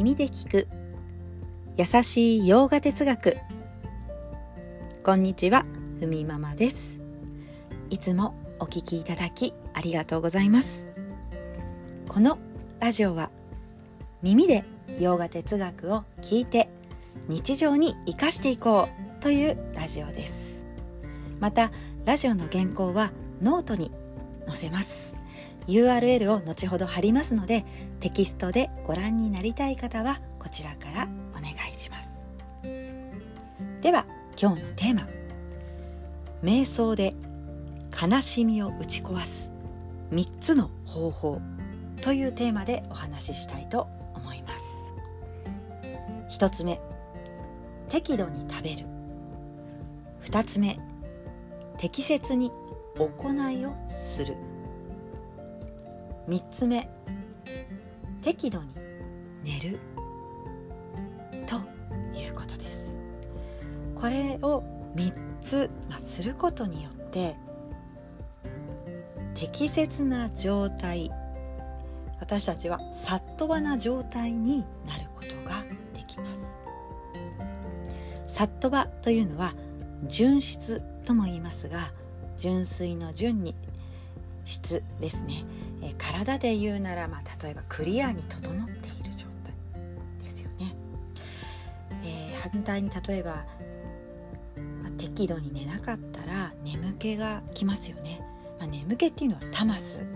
耳で聞く。優しい洋画哲学。こんにちはふみママです。いつもお聞きいただきありがとうございます。このラジオは耳で洋画哲学を聞いて日常に生かしていこうというラジオです。またラジオの原稿はノートに載せます。URL を後ほど貼りますのでテキストでご覧になりたい方はこちらからお願いします。では今日のテーマ。瞑想で悲しみを打ち壊す。3つの方法というテーマでお話ししたいと思います。1つ目。適度に食べる。2つ目。適切に行いをする。3つ目。適度に寝る。ということです。これを3つ、まあ、することによって適切な状態私たちはさっとばな状態になることができます。さっとばというのは純質とも言いますが純粋の純に質ですね、え体で言うなら、まあ、例えばクリアに整っている状態ですよね、えー、反対に例えば、まあ、適度に寝なかったら眠気がきますよね、まあ、眠気っていうのはタマス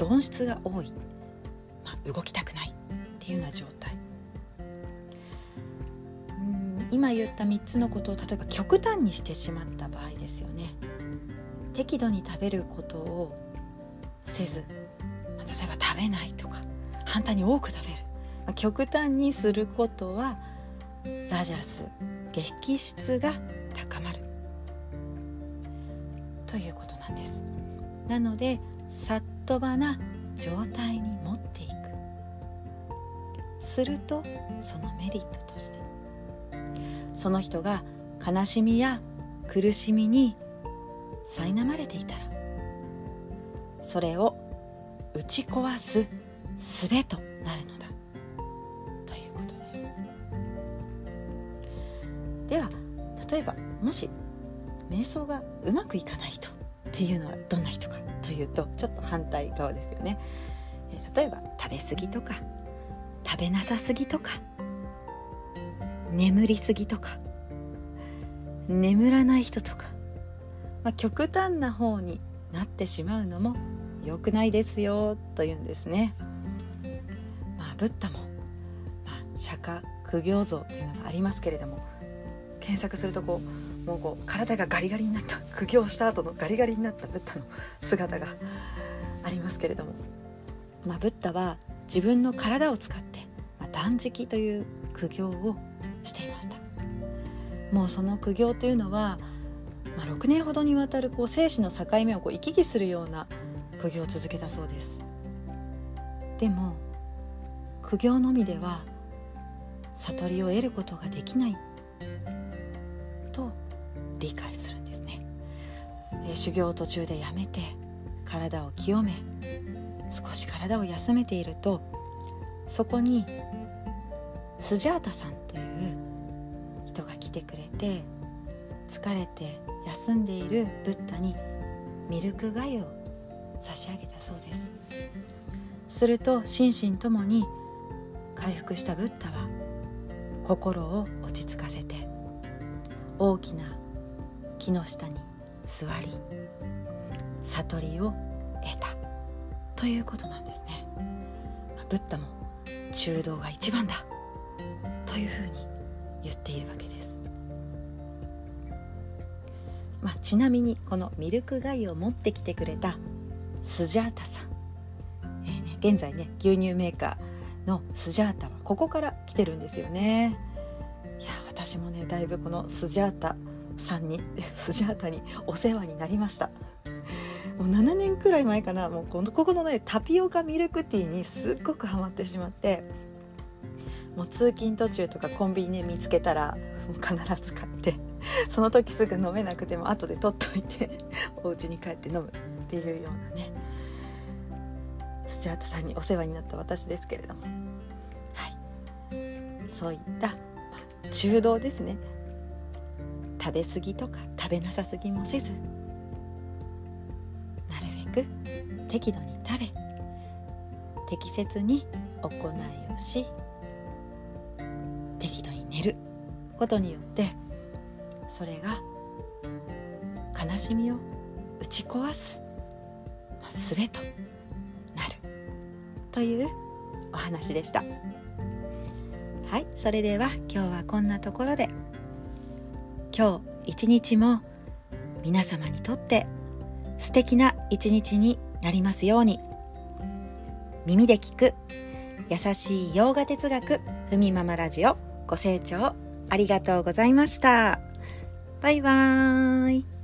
鈍質が多い、まあ、動きたくないっていうような状態。うん今言った3つのことを例えば極端にしてしまった場合ですよね。適度に食べることをせず、例えば食べないとか反対に多く食べる、ま、極端にすることはラジャス激質が高まる。ということなんです。なのでさっとばな状態に持っていく。するとそのメリットとしてその人が悲しみや苦しみに苛まれていたらそれを打ち壊す術となるのだ。ということですでは例えばもし瞑想がうまくいかない人っていうのはどんな人かというとちょっと反対側ですよね。例えば食べ過ぎとか食べなさすぎとか眠りすぎとか眠らない人とか、まあ、極端な方になってしまうのも良くないですよというんですね。まあ、ブッダも、まあ、釈迦苦行像というのがありますけれども検索するとこうもうこう体がガリガリになった苦行した後のガリガリになったブッダの姿がありますけれども、まあ、ブッダは自分の体を使って、まあ、断食という苦行をしていましたもうその苦行というのは、まあ、6年ほどにわたるこう生死の境目をこう行き来するような苦行を続けたそうです。でも苦行のみでは悟りを得ることができないと理解するんですね、え修行を途中でやめて体を清め少し体を休めているとそこにスジャータさんという人が来てくれて疲れて休んでいるブッダにミルクがゆを差し上げたそうです。すると心身ともに回復したブッダは心を落ち着かせて大きな木の下に座り悟りを得た。ということなんですね。ブッダも中道が一番だ。というふうに言っているわけです。まあ、ちなみにこのミルクガイを持ってきてくれたスジャータさん、えーね、現在ね牛乳メーカーのスジャータはここから来てるんですよね。いや私もねだいぶこのスジャータさんに スジャータにお世話になりました。もう7年くらい前かなもうこのここのねタピオカミルクティーにすっごくハマってしまってもう通勤途中とかコンビニで見つけたらもう必ず買ってその時すぐ飲めなくても後で取っといて お家に帰って飲む。っていうようなねスチュアートさんにお世話になった私ですけれども。はい。そういった、まあ、中道ですね。食べ過ぎとか食べなさすぎもせずなるべく適度に食べ適切に行いをし適度に寝ることによってそれが悲しみを打ち壊す、まあ、術となるというお話でした。はいそれでは今日はこんなところで。今日一日も皆様にとって素敵な一日になりますように。耳で聞く優しい洋画哲学ふみママラジオご清聴ありがとうございました。バイバーイ。